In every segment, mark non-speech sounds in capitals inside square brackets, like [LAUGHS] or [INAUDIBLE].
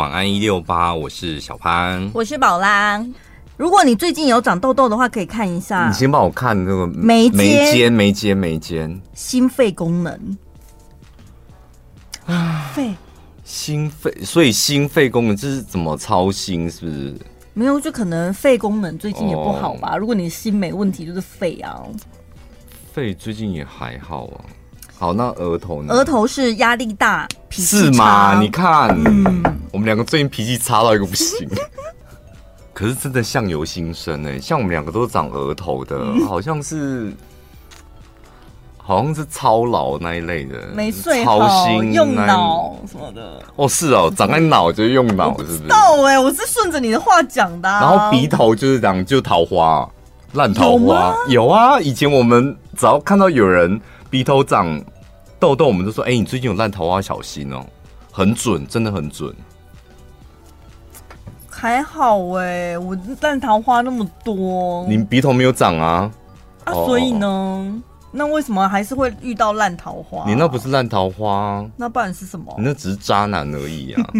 晚安一六八，我是小潘，我是宝拉。如果你最近有长痘痘的话，可以看一下。你先帮我看那个眉眉间眉间眉间心肺功能啊，肺心肺，所以心肺功能这是怎么操心？是不是？没有，就可能肺功能最近也不好吧。哦、如果你心没问题，就是肺啊。肺最近也还好啊。好，那额头呢？额头是压力大，脾气差。是吗？你看，嗯、我们两个最近脾气差到一个不行。[LAUGHS] 可是真的相由心生哎，像我们两个都是长额头的，嗯、好像是，好像是操劳那一类的，没睡好，操心用脑什么的。哦，是哦，长在脑就是用脑，是不是？知道哎，我是顺着你的话讲的、啊。然后鼻头就是讲就桃花，烂桃花有，有啊。以前我们只要看到有人鼻头长痘痘，我们就说：“哎、欸，你最近有烂桃花，小心哦。”很准，真的很准。还好哎，我烂桃花那么多，你鼻头没有长啊？啊，所以呢？哦、那为什么还是会遇到烂桃花？你那不是烂桃花，那不然是什么？你那只是渣男而已啊，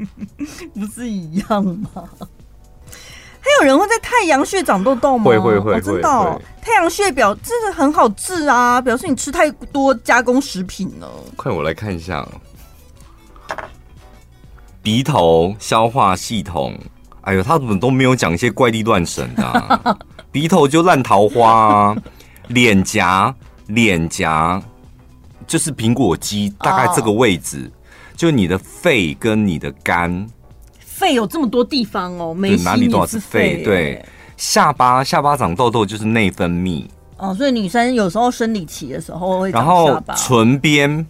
[LAUGHS] 不是一样吗？还有人会在太阳穴长痘痘吗？会会会，我知道太阳穴表真的很好治啊，表示你吃太多加工食品了。快，我来看一下。鼻头消化系统，哎呦，他怎么都没有讲一些怪力乱神的、啊？[LAUGHS] 鼻头就烂桃花、啊，脸颊脸颊就是苹果肌，大概这个位置，哦、就你的肺跟你的肝，肺有这么多地方哦，每哪里都是肺。对，下巴下巴长痘痘就是内分泌哦，所以女生有时候生理期的时候会。然后唇边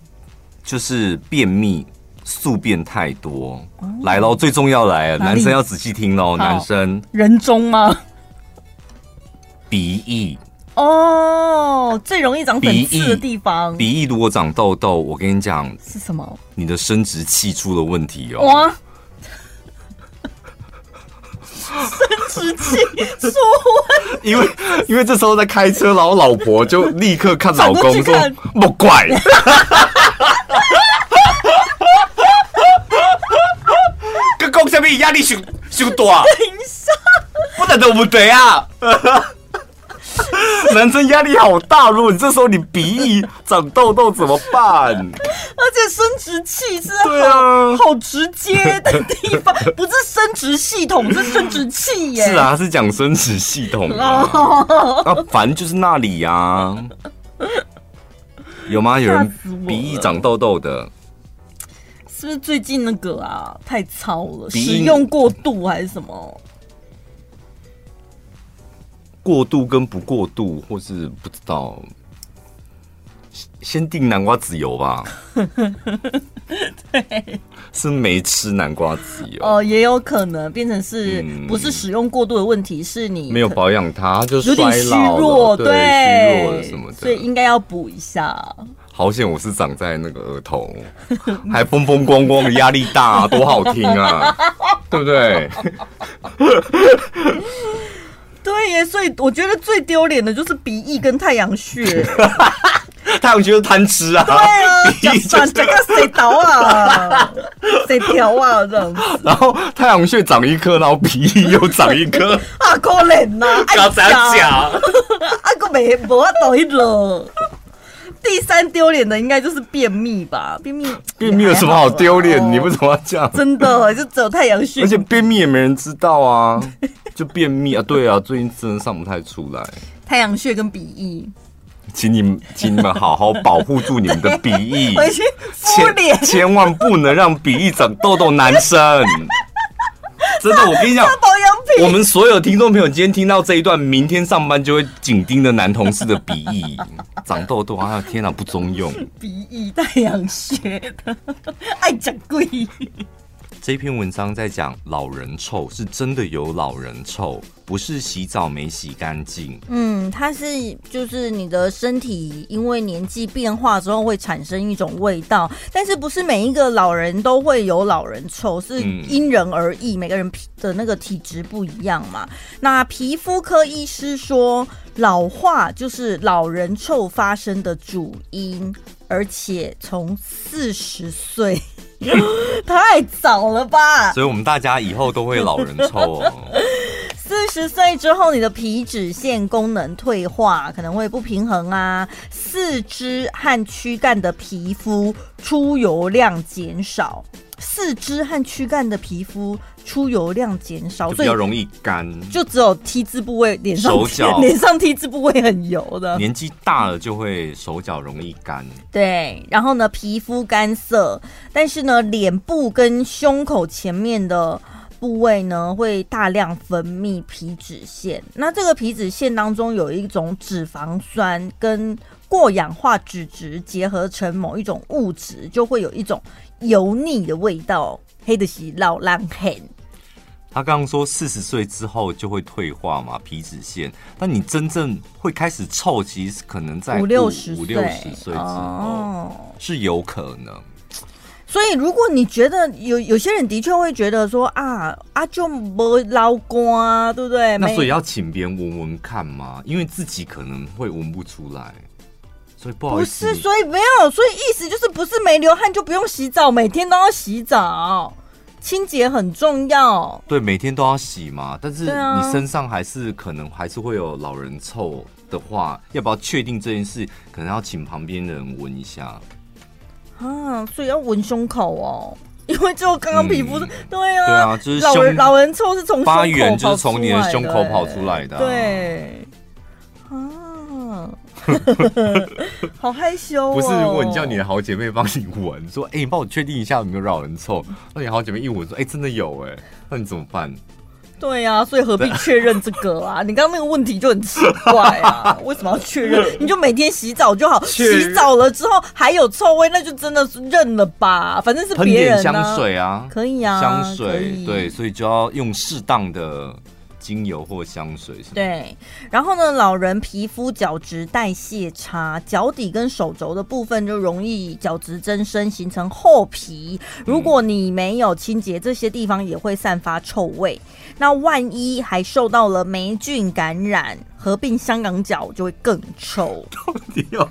就是便秘。宿便太多，哦、来喽！最重要来了，男生要仔细听喽。好男生人中吗？鼻翼哦，最容易长粉刺的地方。鼻翼如果长痘痘，我跟你讲是什么？你的生殖器出了问题哦。哇！生殖器出问题，因为因为这时候在开车，然后老婆就立刻看老公说：“莫怪。[LAUGHS] [LAUGHS] ”讲什么压力上上大？等一下，不能都不对啊？[LAUGHS] 男生压力好大，如果你这时候你鼻翼长痘痘怎么办？而且生殖器是对啊，好直接的地方，[LAUGHS] 不是生殖系统，是生殖器耶。是啊，是讲生殖系统啊。啊，反正就是那里呀、啊。有吗？有人鼻翼长痘痘的？是不是最近那个啊太糙了，使用过度还是什么？过度跟不过度，或是不知道。先定南瓜籽油吧。对，[LAUGHS] 是没吃南瓜籽油哦，也有可能变成是不是使用过度的问题，是你没有保养它，就有点虚弱，对，虚弱什么的，所以应该要补一下。好险我是长在那个额头，[LAUGHS] 还风风光光，压力大，啊，多好听啊，对不对？[LAUGHS] 对耶，所以我觉得最丢脸的就是鼻翼跟太阳穴。[LAUGHS] 太阳穴是贪吃啊，对啊，鼻翼就是这个谁倒啊，谁调啊这样子。然后太阳穴长一颗，然后鼻翼又长一颗，[LAUGHS] 啊可怜呐，要怎样讲？啊个没无法倒一了。第三丢脸的应该就是便秘吧？便秘，[LAUGHS] 便秘有什么好丢脸？你为什么要这样？真的，就只有太阳穴，而且便秘也没人知道啊，就便秘啊，对啊，最近真的上不太出来。太阳穴跟鼻翼，请你们，请你们好好保护住你们的鼻翼，[LAUGHS] 回去敷脸，千千万不能让鼻翼长痘痘，男生。[LAUGHS] 真的，我跟你讲，我们所有听众朋友今天听到这一段，明天上班就会紧盯着男同事的鼻翼 [LAUGHS] 长痘痘啊！天哪，不中用，鼻翼太阳穴的，爱讲鬼。这篇文章在讲老人臭，是真的有老人臭，不是洗澡没洗干净。嗯，它是就是你的身体因为年纪变化之后会产生一种味道，但是不是每一个老人都会有老人臭，是因人而异，嗯、每个人的那个体质不一样嘛。那皮肤科医师说，老化就是老人臭发生的主因，而且从四十岁。[LAUGHS] 太早了吧？所以我们大家以后都会老人臭哦。[LAUGHS] 四十岁之后，你的皮脂腺功能退化，可能会不平衡啊。四肢和躯干的皮肤出油量减少，四肢和躯干的皮肤出油量减少，比较容易干。就只有 T 字部位，脸上手脚 [LAUGHS] 脸上 T 字部位很油的。年纪大了就会手脚容易干。对，然后呢，皮肤干涩，但是呢，脸部跟胸口前面的。部位呢，会大量分泌皮脂腺，那这个皮脂腺当中有一种脂肪酸跟过氧化脂质结合成某一种物质，就会有一种油腻的味道。黑的是老烂黑。他刚刚说四十岁之后就会退化嘛，皮脂腺，但你真正会开始臭，其实可能在五六十五六十岁之后，哦，是有可能。所以，如果你觉得有有些人的确会觉得说啊啊就没老公啊，对不对？那所以要请别人闻闻看嘛？因为自己可能会闻不出来，所以不好意思。不是，所以没有，所以意思就是不是没流汗就不用洗澡，每天都要洗澡，清洁很重要。对，每天都要洗嘛。但是你身上还是可能还是会有老人臭的话，要不要确定这件事？可能要请旁边的人闻一下。啊，所以要闻胸口哦，因为就刚刚皮肤、嗯、对啊，对啊，就是老人老人臭是从发源就是从你的胸口跑出来的，对啊，[LAUGHS] 好害羞、哦，不是，如果你叫你的好姐妹帮你闻，说，[LAUGHS] 哎、欸，你帮我确定一下有没有老人臭，那你好姐妹一闻说，哎、欸，真的有，哎，那你怎么办？对呀、啊，所以何必确认这个啊？[LAUGHS] 你刚刚那个问题就很奇怪啊，为什么要确认？你就每天洗澡就好，洗澡了之后还有臭味，那就真的是认了吧。反正是别人、啊、香水啊，可以啊，香水对，所以就要用适当的。精油或香水是对，然后呢，老人皮肤角质代谢差，脚底跟手肘的部分就容易角质增生，形成厚皮。如果你没有清洁，这些地方也会散发臭味。那万一还受到了霉菌感染，合并香港脚就会更臭。[LAUGHS] 到底要？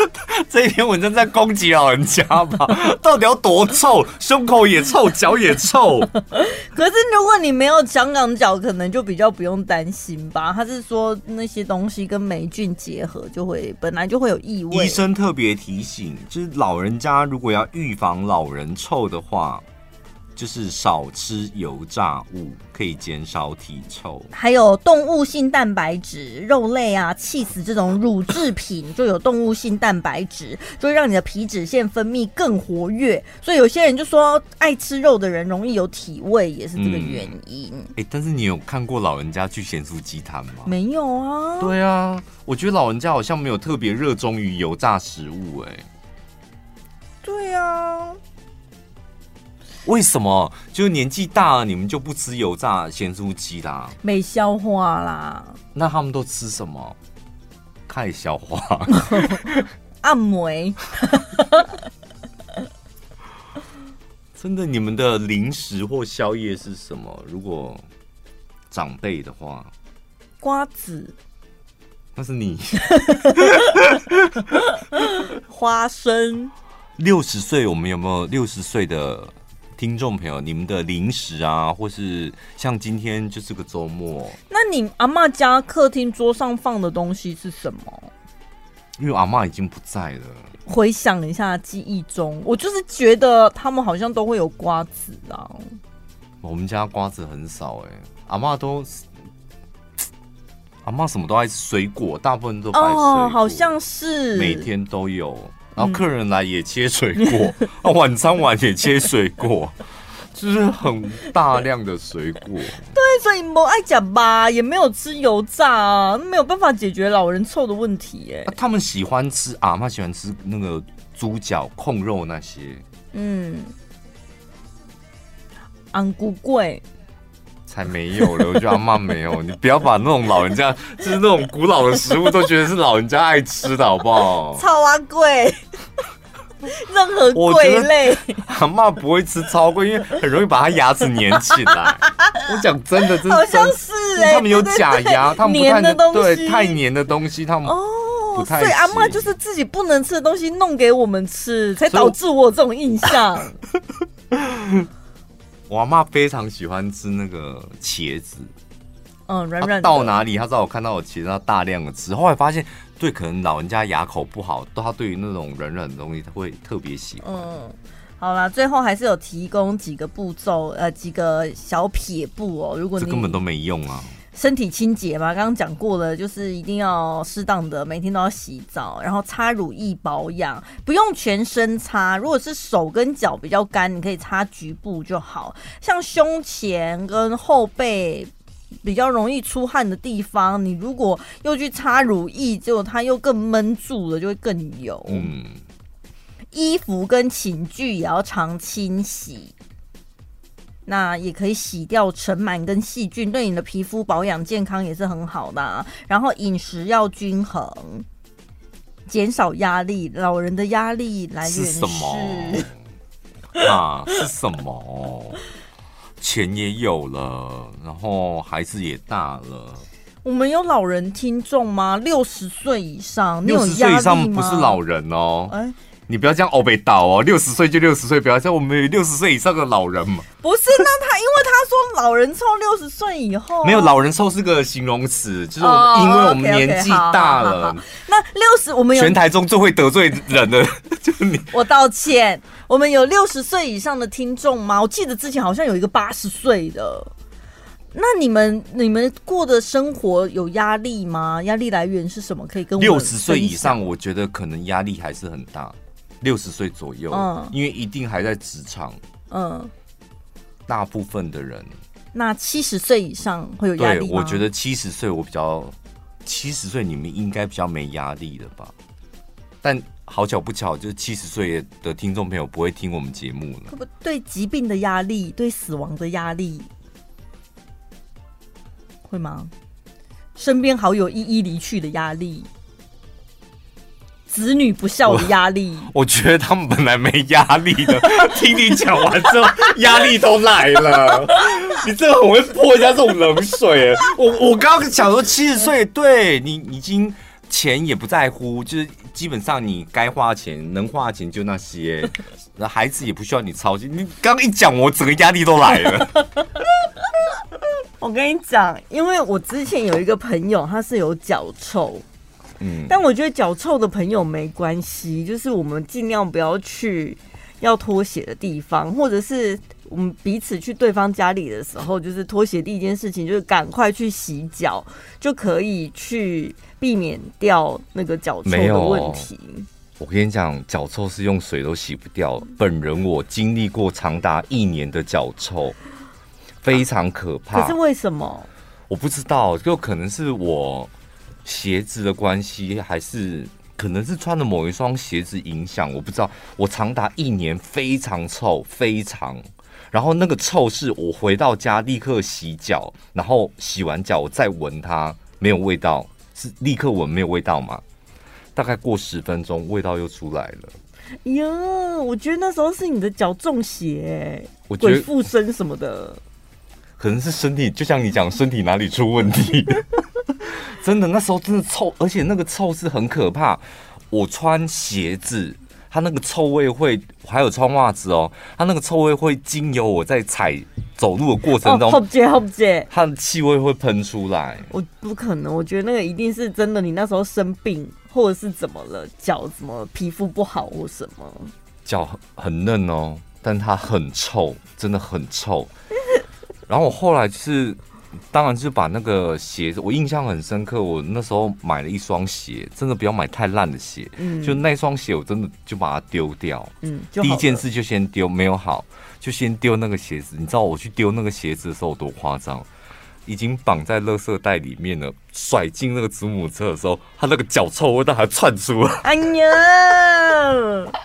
[LAUGHS] 这一篇文章在攻击老人家吧？[LAUGHS] 到底要多臭？胸口也臭，脚也臭。[LAUGHS] 可是如果你没有香港脚，可能就比较不用担心吧？他是说那些东西跟霉菌结合，就会本来就会有异味。医生特别提醒，就是老人家如果要预防老人臭的话。就是少吃油炸物，可以减少体臭。还有动物性蛋白质，肉类啊、气死这种乳制品就有动物性蛋白质，就会让你的皮脂腺分泌更活跃。所以有些人就说，爱吃肉的人容易有体味，也是这个原因。哎、嗯欸，但是你有看过老人家去咸酥鸡摊吗？没有啊。对啊，我觉得老人家好像没有特别热衷于油炸食物、欸。哎，为什么？就是年纪大了，你们就不吃油炸咸酥鸡啦？没消化啦。那他们都吃什么？太消化。[LAUGHS] 按摩。[LAUGHS] 真的，你们的零食或宵夜是什么？如果长辈的话，瓜子。那是你。花生。六十岁，我们有没有六十岁的？听众朋友，你们的零食啊，或是像今天就是个周末，那你阿妈家客厅桌上放的东西是什么？因为阿妈已经不在了。回想一下记忆中，我就是觉得他们好像都会有瓜子啊。我们家瓜子很少哎、欸，阿妈都阿妈什么都爱吃水果，大部分都摆水果哦，好像是每天都有。然后客人来也切水果，嗯、[LAUGHS] 晚餐完也切水果，就是很大量的水果。对，所以不爱讲吧，也没有吃油炸啊，没有办法解决老人臭的问题。哎、啊，他们喜欢吃啊，他喜欢吃那个猪脚、控肉那些。嗯，昂菇贵。才没有了，我觉得阿妈没有。你不要把那种老人家，就是那种古老的食物，都觉得是老人家爱吃的，好不好？草仔粿，任何粿类，阿妈不会吃超贵，因为很容易把他牙齿粘起来。我讲真的，真的，好像是哎、欸，他们有假牙，对对对，他们不太黏的东西，对，太黏的东西，他们哦。所以阿妈就是自己不能吃的东西弄给我们吃，才导致我有这种印象。[LAUGHS] 我阿嬷非常喜欢吃那个茄子，嗯，软软。到哪里，她知道我看到我茄子，她大量的吃。后来发现，对，可能老人家牙口不好，她对于那种软软的东西，她会特别喜欢。嗯。好啦，最后还是有提供几个步骤，呃，几个小撇步哦。如果你这根本都没用啊，身体清洁嘛，刚刚讲过了，就是一定要适当的每天都要洗澡，然后擦乳液保养，不用全身擦。如果是手跟脚比较干，你可以擦局部就好。像胸前跟后背比较容易出汗的地方，你如果又去擦乳液，结果它又更闷住了，就会更油。嗯。衣服跟寝具也要常清洗，那也可以洗掉尘螨跟细菌，对你的皮肤保养健康也是很好的啊。然后饮食要均衡，减少压力。老人的压力来源是什么？啊，是什么？钱也有了，然后孩子也大了。我们有老人听众吗？六十岁以上，六十岁以上不是老人哦。哎。你不要这样欧北倒哦，六十岁就六十岁，不要像我们有六十岁以上的老人嘛。不是，那他因为他说老人臭六十岁以后没有老人臭是个形容词，就是我们因为我们年纪大了。Oh, okay, okay, 好好好好，那六十我们有全台中最会得罪人的 [LAUGHS] 就是你。我道歉，我们有六十岁以上的听众吗？我记得之前好像有一个八十岁的。那你们你们过的生活有压力吗？压力来源是什么？可以跟我六十岁以上，我觉得可能压力还是很大。六十岁左右，嗯，因为一定还在职场，嗯，大部分的人，那七十岁以上会有压力我觉得七十岁我比较，七十岁你们应该比较没压力的吧？但好巧不巧，就是七十岁的听众朋友不会听我们节目了。会不对疾病的压力，对死亡的压力，会吗？身边好友一一离去的压力。子女不孝的压力我，[LAUGHS] 我觉得他们本来没压力的，听你讲完之后，压力都来了。你这个很会泼人家这种冷水。我我刚刚想说七十岁，对你已经钱也不在乎，就是基本上你该花钱能花钱就那些，那孩子也不需要你操心。你刚刚一讲，我整个压力都来了。[LAUGHS] 我跟你讲，因为我之前有一个朋友，他是有脚臭。嗯，但我觉得脚臭的朋友没关系，就是我们尽量不要去要脱鞋的地方，或者是我们彼此去对方家里的时候，就是脱鞋第一件事情就是赶快去洗脚，就可以去避免掉那个脚臭的问题。我跟你讲，脚臭是用水都洗不掉。本人我经历过长达一年的脚臭，非常可怕。可是为什么？我不知道，就可能是我。鞋子的关系，还是可能是穿的某一双鞋子影响，我不知道。我长达一年非常臭，非常。然后那个臭是我回到家立刻洗脚，然后洗完脚我再闻它，没有味道，是立刻闻没有味道吗？大概过十分钟，味道又出来了。哟，我觉得那时候是你的脚中邪，我鬼附身什么的，可能是身体，就像你讲，身体哪里出问题。[LAUGHS] [LAUGHS] 真的，那时候真的臭，而且那个臭是很可怕。我穿鞋子，它那个臭味会，还有穿袜子哦，它那个臭味会经由我在踩走路的过程中，好接好接，它的气味会喷出来。我不可能，我觉得那个一定是真的。你那时候生病，或者是怎么了？脚怎么皮肤不好或什么？脚很嫩哦，但它很臭，真的很臭。[LAUGHS] 然后我后来就是。当然，就把那个鞋子，我印象很深刻。我那时候买了一双鞋，真的不要买太烂的鞋。嗯，就那双鞋，我真的就把它丢掉。嗯，第一件事就先丢，没有好，就先丢那个鞋子。你知道我去丢那个鞋子的时候有多夸张？已经绑在垃圾袋里面了，甩进那个子母车的时候，它那个脚臭味道还窜出来。哎呀！[LAUGHS]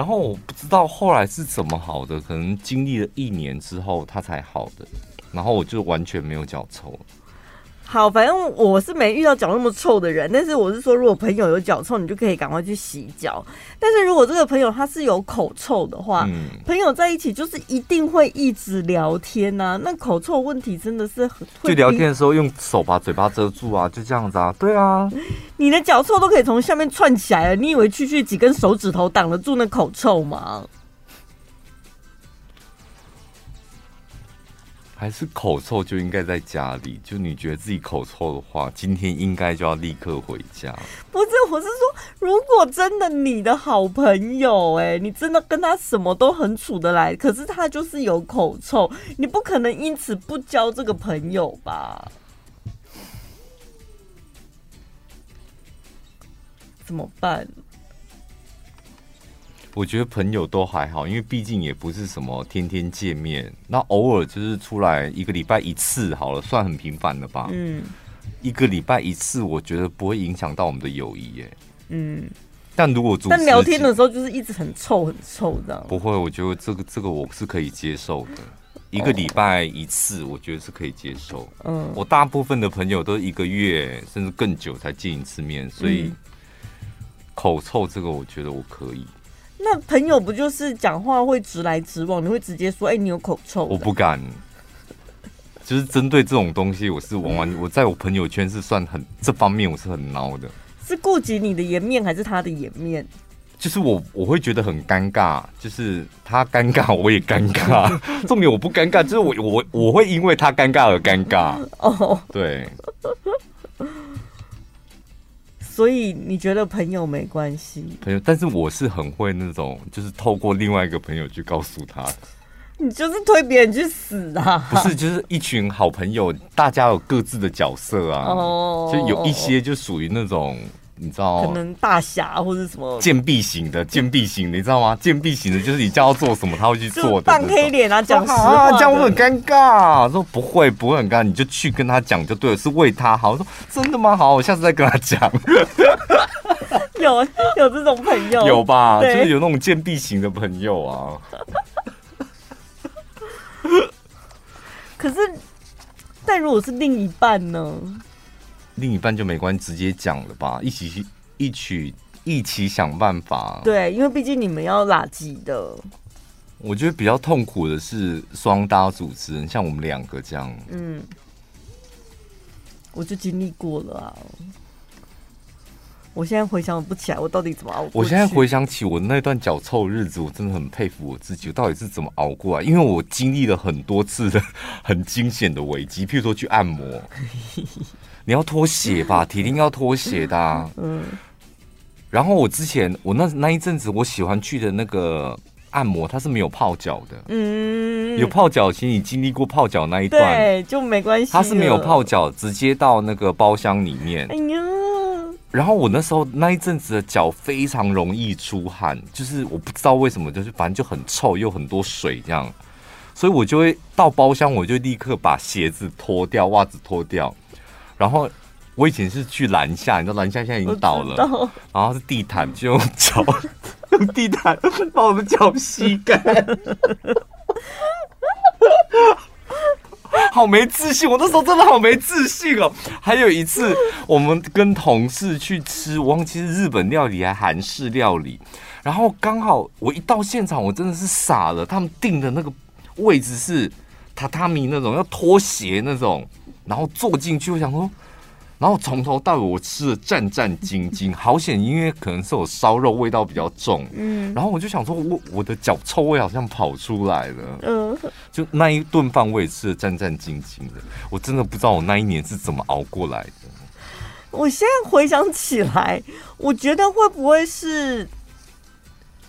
然后我不知道后来是怎么好的，可能经历了一年之后它才好的。然后我就完全没有脚臭。好，反正我是没遇到脚那么臭的人，但是我是说，如果朋友有脚臭，你就可以赶快去洗脚。但是如果这个朋友他是有口臭的话，嗯、朋友在一起就是一定会一直聊天呐、啊。那口臭问题真的是很会，就聊天的时候用手把嘴巴遮住啊，就这样子啊，对啊。你的脚臭都可以从下面串起来了，你以为区区几根手指头挡得住那口臭吗？还是口臭就应该在家里？就你觉得自己口臭的话，今天应该就要立刻回家。不是，我是说，如果真的你的好朋友，哎，你真的跟他什么都很处得来，可是他就是有口臭，你不可能因此不交这个朋友吧？怎么办？我觉得朋友都还好，因为毕竟也不是什么天天见面，那偶尔就是出来一个礼拜一次好了，算很频繁了吧？嗯，一个礼拜一次，我觉得不会影响到我们的友谊耶。嗯，但如果但聊天的时候就是一直很臭很臭这样，不会，我觉得这个这个我是可以接受的。一个礼拜一次，我觉得是可以接受。嗯，我大部分的朋友都一个月甚至更久才见一次面，所以口臭这个我觉得我可以。那朋友不就是讲话会直来直往？你会直接说：“哎、欸，你有口臭。”我不敢，就是针对这种东西，我是往往我在我朋友圈是算很这方面我是很孬的。是顾及你的颜面还是他的颜面？就是我我会觉得很尴尬，就是他尴尬我也尴尬。[LAUGHS] 重点我不尴尬，就是我我我会因为他尴尬而尴尬。哦，对。所以你觉得朋友没关系？朋友，但是我是很会那种，就是透过另外一个朋友去告诉他。你就是推别人去死啊？不是，就是一群好朋友，大家有各自的角色啊。哦，就有一些就属于那种。你知道，可能大侠或者什么贱婢型的贱婢型，你知道吗？贱婢型的，就是你叫他做什么，他会去做的。扮黑脸啊，讲实话，这样我很尴尬。说不会，不会很尴尬，你就去跟他讲就对了，是为他好。我说真的吗？好，我下次再跟他讲。[LAUGHS] 有有这种朋友，有吧？就是有那种贱婢型的朋友啊。可是，但如果是另一半呢？另一半就没关系，直接讲了吧，一起一起一起想办法。对，因为毕竟你们要拉鸡的。我觉得比较痛苦的是双搭主持人，像我们两个这样。嗯，我就经历过了啊。我现在回想不起来，我到底怎么熬过。我现在回想起我那段脚臭的日子，我真的很佩服我自己，我到底是怎么熬过来？因为我经历了很多次的很惊险的危机，譬如说去按摩。[LAUGHS] 你要脱鞋吧，铁定要脱鞋的、啊。嗯。然后我之前我那那一阵子我喜欢去的那个按摩，它是没有泡脚的。嗯。有泡脚，其实你经历过泡脚那一段，对，就没关系。它是没有泡脚，直接到那个包厢里面。哎呀。然后我那时候那一阵子的脚非常容易出汗，就是我不知道为什么，就是反正就很臭，又很多水这样，所以我就会到包厢，我就立刻把鞋子脱掉，袜子脱掉。然后我以前是去篮下，你知道篮下现在已经倒了，然后是地毯，就用脚用地毯 [LAUGHS] 把我的脚吸干，好没自信！我那时候真的好没自信哦。还有一次，我们跟同事去吃，我忘记是日本料理还韩式料理，然后刚好我一到现场，我真的是傻了。他们定的那个位置是榻榻米那种，要脱鞋那种。然后坐进去，我想说，然后从头到尾我吃的战战兢兢，[LAUGHS] 好险，因为可能是我烧肉味道比较重，嗯，然后我就想说我，我我的脚臭味好像跑出来了，嗯，就那一顿饭我也吃的战战兢兢的，我真的不知道我那一年是怎么熬过来的。我现在回想起来，我觉得会不会是？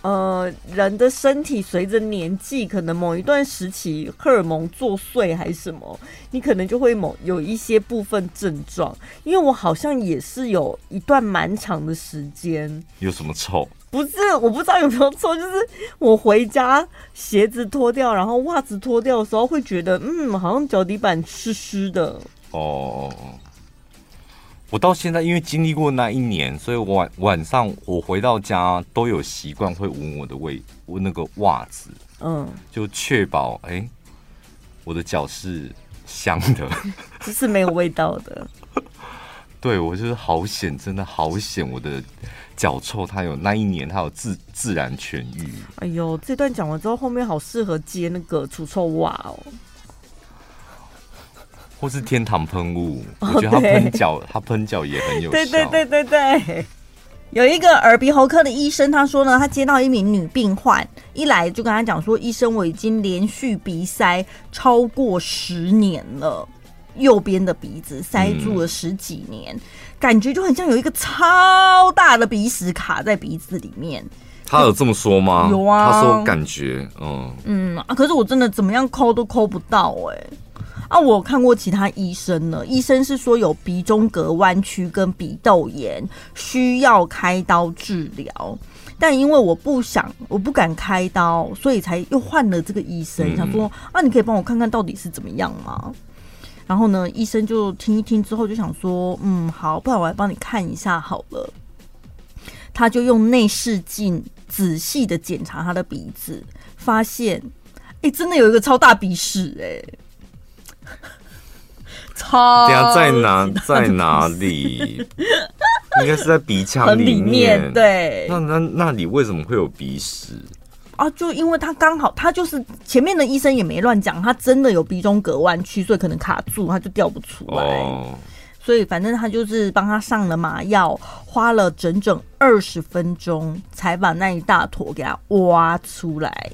呃，人的身体随着年纪，可能某一段时期荷尔蒙作祟还是什么，你可能就会某有一些部分症状。因为我好像也是有一段蛮长的时间，有什么臭？不是，我不知道有没有臭，就是我回家鞋子脱掉，然后袜子脱掉的时候，会觉得嗯，好像脚底板湿湿的。哦。我到现在，因为经历过那一年，所以我晚晚上我回到家都有习惯会闻我的味，闻那个袜子，嗯，就确保哎、欸，我的脚是香的，[LAUGHS] 只是没有味道的。[LAUGHS] 对，我就是好险，真的好险，我的脚臭，它有那一年它有自自然痊愈。哎呦，这段讲完之后，后面好适合接那个除臭袜哦，或是天堂喷雾，我觉得它喷脚，它喷脚也很有效。对对对对对。有一个耳鼻喉科的医生，他说呢，他接到一名女病患，一来就跟他讲说，医生，我已经连续鼻塞超过十年了，右边的鼻子塞住了十几年，嗯、感觉就很像有一个超大的鼻屎卡在鼻子里面。他有这么说吗？有啊，他说感觉，嗯嗯啊，可是我真的怎么样抠都抠不到哎、欸。啊，我看过其他医生呢，医生是说有鼻中隔弯曲跟鼻窦炎，需要开刀治疗。但因为我不想，我不敢开刀，所以才又换了这个医生，嗯、想说啊，你可以帮我看看到底是怎么样吗？然后呢，医生就听一听之后就想说，嗯，好，不然我来帮你看一下好了。他就用内视镜仔细的检查他的鼻子，发现，哎、欸，真的有一个超大鼻屎、欸，哎。[LAUGHS] 超等下在哪在哪里？[LAUGHS] 应该是在鼻腔里面。对，那那那里为什么会有鼻屎啊？就因为他刚好，他就是前面的医生也没乱讲，他真的有鼻中隔弯曲，所以可能卡住，他就掉不出来。哦、所以反正他就是帮他上了麻药，花了整整二十分钟才把那一大坨给他挖出来。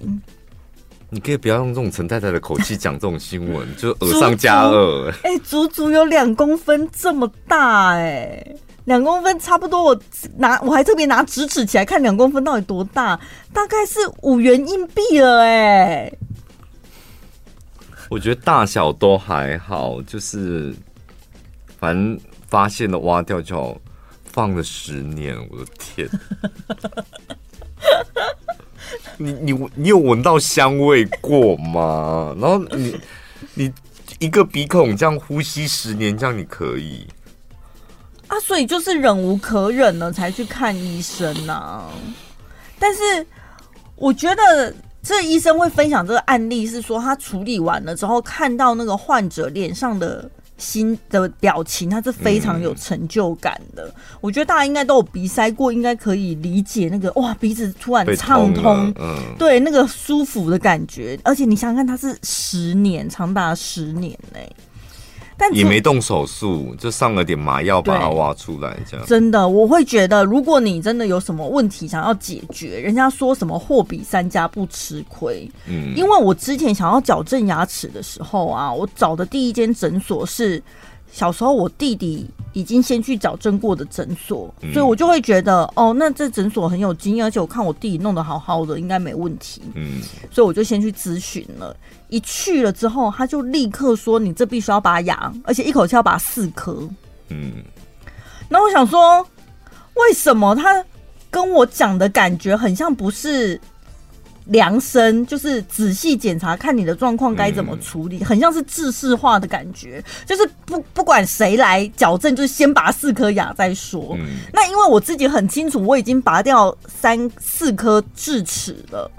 你可以不要用这种陈太太的口气讲这种新闻，就耳上加恶。哎、欸，足足有两公分这么大哎、欸，两公分差不多。我拿我还特别拿直尺起来看两公分到底多大，大概是五元硬币了哎、欸。我觉得大小都还好，就是反正发现了挖掉就好，放了十年，我的天。[LAUGHS] [LAUGHS] 你你你有闻到香味过吗？[LAUGHS] 然后你你一个鼻孔这样呼吸十年，这样你可以啊？所以就是忍无可忍了才去看医生呐、但是我觉得这医生会分享这个案例，是说他处理完了之后，看到那个患者脸上的。心的表情，它是非常有成就感的。嗯、我觉得大家应该都有鼻塞过，应该可以理解那个哇，鼻子突然畅通，嗯，对，那个舒服的感觉。而且你想想看，它是十年，长达十年呢。但也没动手术，就上了点麻药把它挖出来，这样。真的，我会觉得，如果你真的有什么问题想要解决，人家说什么货比三家不吃亏。嗯，因为我之前想要矫正牙齿的时候啊，我找的第一间诊所是。小时候我弟弟已经先去找正过的诊所，嗯、所以我就会觉得哦，那这诊所很有经验，而且我看我弟弟弄得好好的，应该没问题。嗯，所以我就先去咨询了。一去了之后，他就立刻说：“你这必须要拔牙，而且一口气要拔四颗。”嗯，那我想说，为什么他跟我讲的感觉很像不是？量身就是仔细检查，看你的状况该怎么处理，嗯、很像是制式化的感觉，就是不不管谁来矫正，就是先拔四颗牙再说。嗯、那因为我自己很清楚，我已经拔掉三四颗智齿了，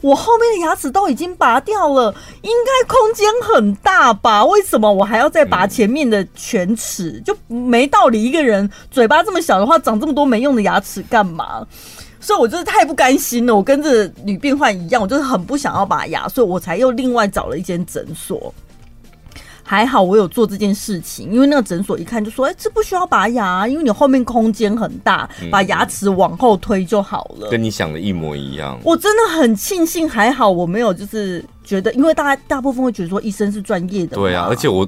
我后面的牙齿都已经拔掉了，应该空间很大吧？为什么我还要再拔前面的全齿？就没道理，一个人嘴巴这么小的话，长这么多没用的牙齿干嘛？所以，我就是太不甘心了。我跟这女病患一样，我就是很不想要拔牙，所以我才又另外找了一间诊所。还好我有做这件事情，因为那个诊所一看就说：“哎、欸，这不需要拔牙，因为你后面空间很大，把牙齿往后推就好了。”跟你想的一模一样。我真的很庆幸，还好我没有就是觉得，因为大家大部分会觉得说医生是专业的。对啊，而且我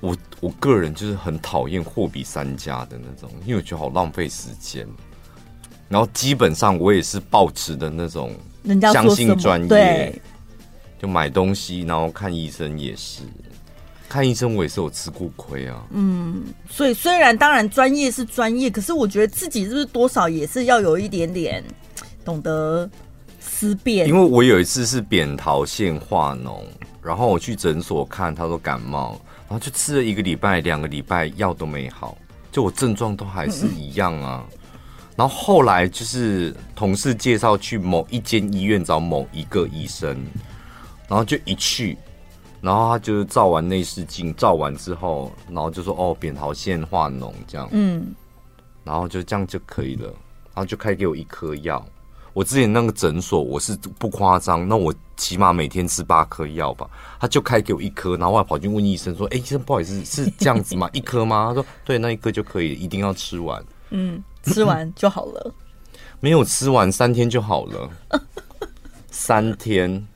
我我个人就是很讨厌货比三家的那种，因为我觉得好浪费时间。然后基本上我也是抱持的那种，相信专业，就买东西，然后看医生也是，看医生我也是有吃过亏啊。嗯，所以虽然当然专业是专业，可是我觉得自己是不是多少也是要有一点点懂得思辨。因为我有一次是扁桃腺化脓，然后我去诊所看，他说感冒，然后就吃了一个礼拜、两个礼拜药都没好，就我症状都还是一样啊。嗯然后后来就是同事介绍去某一间医院找某一个医生，然后就一去，然后他就是照完内视镜，照完之后，然后就说哦，扁桃腺化脓这样，嗯，然后就这样就可以了，然后就开给我一颗药。我之前那个诊所，我是不夸张，那我起码每天吃八颗药吧。他就开给我一颗，然后我还跑去问医生说：“哎，医生不好意思，是这样子吗？一颗吗？”他说：“对，那一颗就可以，一定要吃完。”嗯，吃完就好了。没有吃完，三天就好了。三天。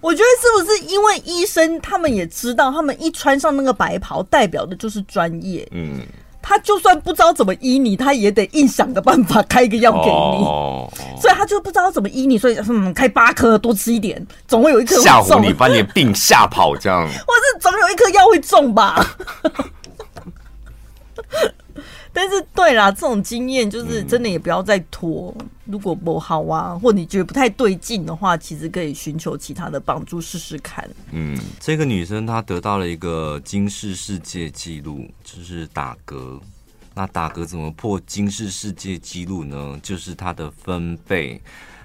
我觉得是不是因为医生他们也知道，他们一穿上那个白袍，代表的就是专业。嗯。他就算不知道怎么医你，他也得硬想个办法开一个药给你，所以他就不知道怎么医你，所以嗯，开八颗多吃一点，总会有一颗吓唬你，把你的病吓跑这样，[LAUGHS] 或是总有一颗药会中吧。[LAUGHS] 但是对啦，这种经验就是真的也不要再拖。嗯、如果不好啊，或你觉得不太对劲的话，其实可以寻求其他的帮助试试看。嗯，这个女生她得到了一个金氏世界纪录，就是打嗝。那打嗝怎么破金氏世界纪录呢？就是她的分贝，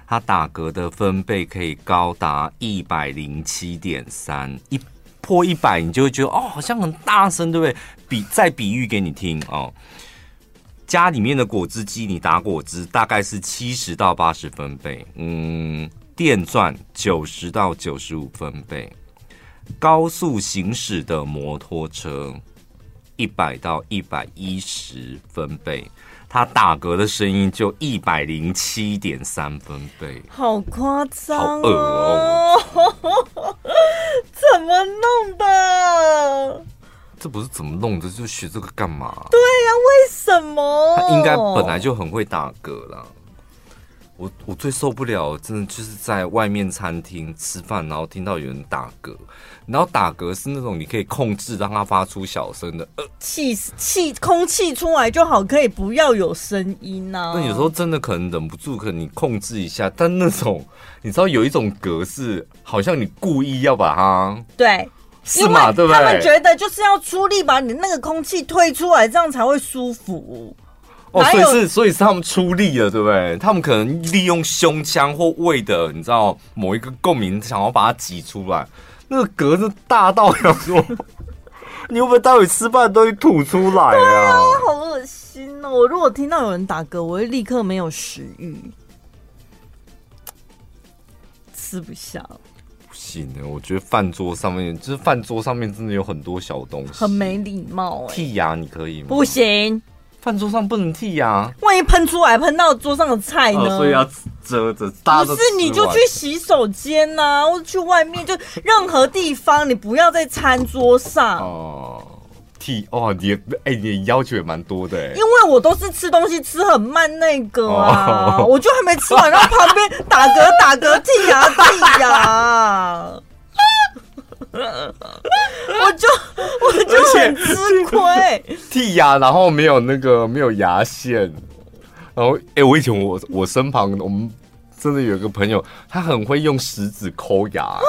她打嗝的分贝可以高达一百零七点三，一破一百，你就会觉得哦，好像很大声，对不对？比再比喻给你听哦。家里面的果汁机，你打果汁大概是七十到八十分贝，嗯，电钻九十到九十五分贝，高速行驶的摩托车一百到一百一十分贝，它打嗝的声音就一百零七点三分贝，好夸张，好恶哦，[LAUGHS] 怎么弄的？这不是怎么弄的，就学这个干嘛？对呀、啊，为什么？他应该本来就很会打嗝啦。我我最受不了，真的就是在外面餐厅吃饭，然后听到有人打嗝，然后打嗝是那种你可以控制让它发出小声的，呃，气气空气出来就好，可以不要有声音呐、啊。那有时候真的可能忍不住，可能你控制一下，但那种你知道有一种嗝是好像你故意要把它对。是嘛？对不对？他们觉得就是要出力把你那个空气推出来，这样才会舒服。哦，所以是，所以是他们出力了，对不对？他们可能利用胸腔或胃的，你知道某一个共鸣，想要把它挤出来。那个嗝是大到想说，[LAUGHS] 你会不会待会吃饭都会吐出来啊？好恶心哦！我如果听到有人打嗝，我会立刻没有食欲，吃不下。不行的，我觉得饭桌上面就是饭桌上面真的有很多小东西，很没礼貌哎、欸。剔牙你可以吗？不行，饭桌上不能剔牙，万一喷出来喷到桌上的菜呢？哦、所以要遮着。不是，你就去洗手间呐、啊，或者去外面，就任何地方，你不要在餐桌上哦。剃哦，你哎、欸，你要求也蛮多的哎，因为我都是吃东西吃很慢那个啊，哦、我就还没吃完，然后旁边打嗝打嗝剔牙剔牙，[LAUGHS] 我就我就很吃亏，[LAUGHS] 剔牙然后没有那个没有牙线，然后哎、欸，我以前我我身旁我们真的有一个朋友，他很会用食指抠牙。[LAUGHS]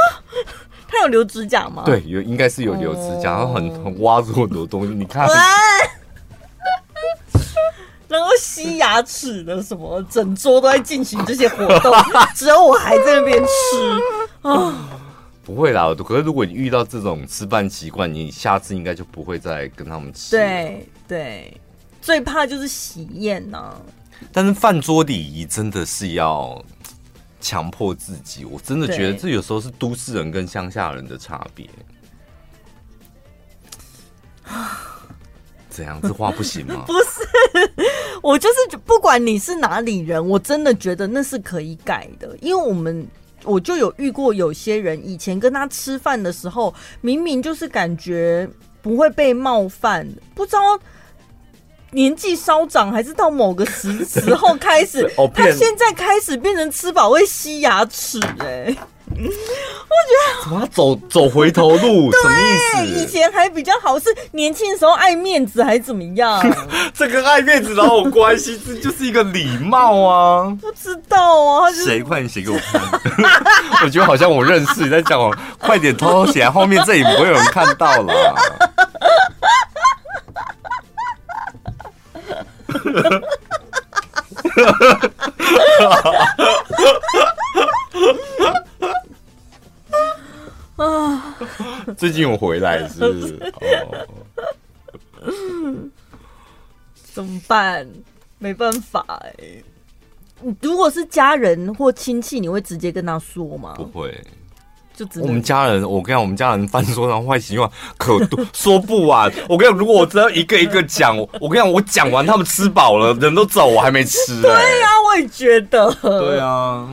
他有留指甲吗？对，有应该是有留指甲，然后很很挖出很多东西。你看，然后吸牙齿的什么，整桌都在进行这些活动，只有我还在那边吃 [SIGHS] 啊！不会啦，可是如果你遇到这种吃饭习惯，你下次应该就不会再跟他们吃。对对，最怕就是喜宴呐、啊。但是饭桌礼仪真的是要。强迫自己，我真的觉得这有时候是都市人跟乡下人的差别。[LAUGHS] 怎样？这话不行吗？[LAUGHS] 不是，我就是不管你是哪里人，我真的觉得那是可以改的。因为我们我就有遇过有些人，以前跟他吃饭的时候，明明就是感觉不会被冒犯，不知道。年纪稍长，还是到某个时时候开始，[LAUGHS] 他现在开始变成吃饱会吸牙齿哎、欸，我觉得怎么走走回头路？什么意思？以前还比较好，是年轻的时候爱面子还是怎么样？[LAUGHS] 这跟爱面子哪有关系？这就是一个礼貌啊！不知道啊，谁快点写给我看？[LAUGHS] 我觉得好像我认识你在讲我，快点偷偷写，后面这里不会有人看到了。[LAUGHS] 最近有回来是，怎么办？没办法哎、欸。如果是家人或亲戚，你会直接跟他说吗？不会。就我们家人，我跟你讲，我们家人犯说上坏习惯可多，说不完。我跟你讲，如果我真的一个一个讲，我跟你讲，我讲完他们吃饱了，人都走，我还没吃、欸。对呀、啊，我也觉得。对啊。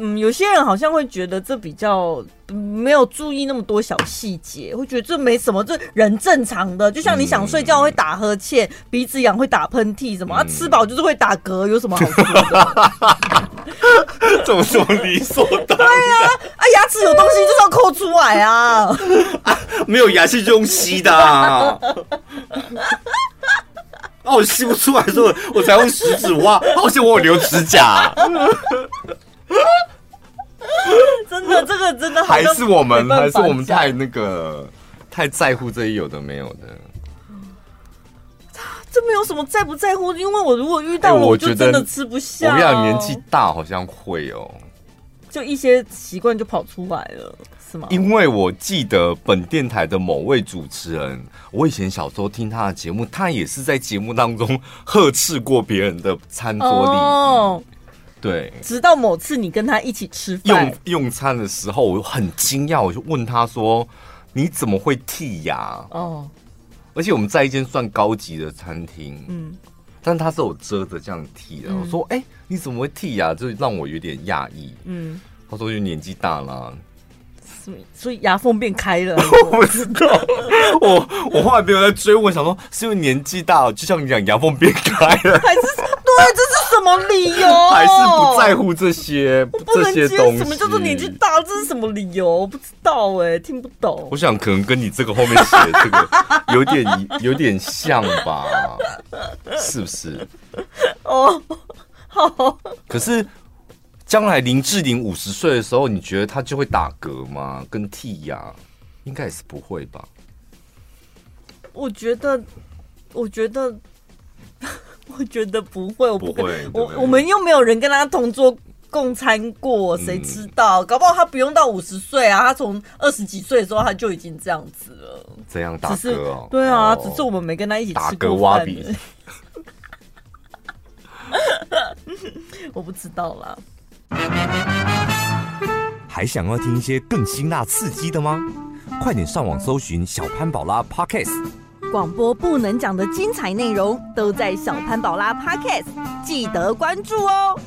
嗯，有些人好像会觉得这比较没有注意那么多小细节，会觉得这没什么，这人正常的，就像你想睡觉会打呵欠，嗯、鼻子痒会打喷嚏，什么、嗯、啊，吃饱就是会打嗝，有什么好说的？[LAUGHS] 怎么这么理所当然？对啊，啊，牙齿有东西就是要抠出来啊，啊没有牙线就用吸的啊，[LAUGHS] 啊我吸不出来的时候，我才用食指挖，好像我有留指甲。真的，这个真的还是我们，还是我们太那个，太在乎这一有的没有的。这没有什么在不在乎，因为我如果遇到，我就真的吃不下。我跟你讲，年纪大好像会哦，就一些习惯就跑出来了，是吗？因为我记得本电台的某位主持人，我以前小时候听他的节目，他也是在节目当中呵斥过别人的餐桌礼仪。哦对，直到某次你跟他一起吃饭用用餐的时候，我很惊讶，我就问他说：“你怎么会剔牙？”哦，而且我们在一间算高级的餐厅，嗯，但他是有遮着这样剔的。嗯、我说：“哎、欸，你怎么会剔牙？”就让我有点讶异。嗯，他说：“就年纪大了，所以所以牙缝变开了。[LAUGHS] ”我不知道，[LAUGHS] 我我后来没有在追问，想说是因为年纪大了，就像你讲牙缝变开了，还是？对，这是什么理由？还是不在乎这些 [LAUGHS] 这些东西？什么叫做年纪大？这是什么理由？我不知道哎，听不懂。我想可能跟你这个后面写的这个有点有点像吧？[LAUGHS] 是不是？哦，好。可是将来林志玲五十岁的时候，你觉得她就会打嗝吗？跟剔牙？应该也是不会吧？我觉得，我觉得。我觉得不会，我不会，我我们又没有人跟他同桌共餐过，谁知道？嗯、搞不好他不用到五十岁啊，他从二十几岁的时候他就已经这样子了。这样打嗝哦？对啊，哦、只是我们没跟他一起吃过饭。[LAUGHS] 我不知道啦。还想要听一些更辛辣刺激的吗？快点上网搜寻小潘宝拉 Podcast。广播不能讲的精彩内容都在小潘宝拉 Podcast，记得关注哦。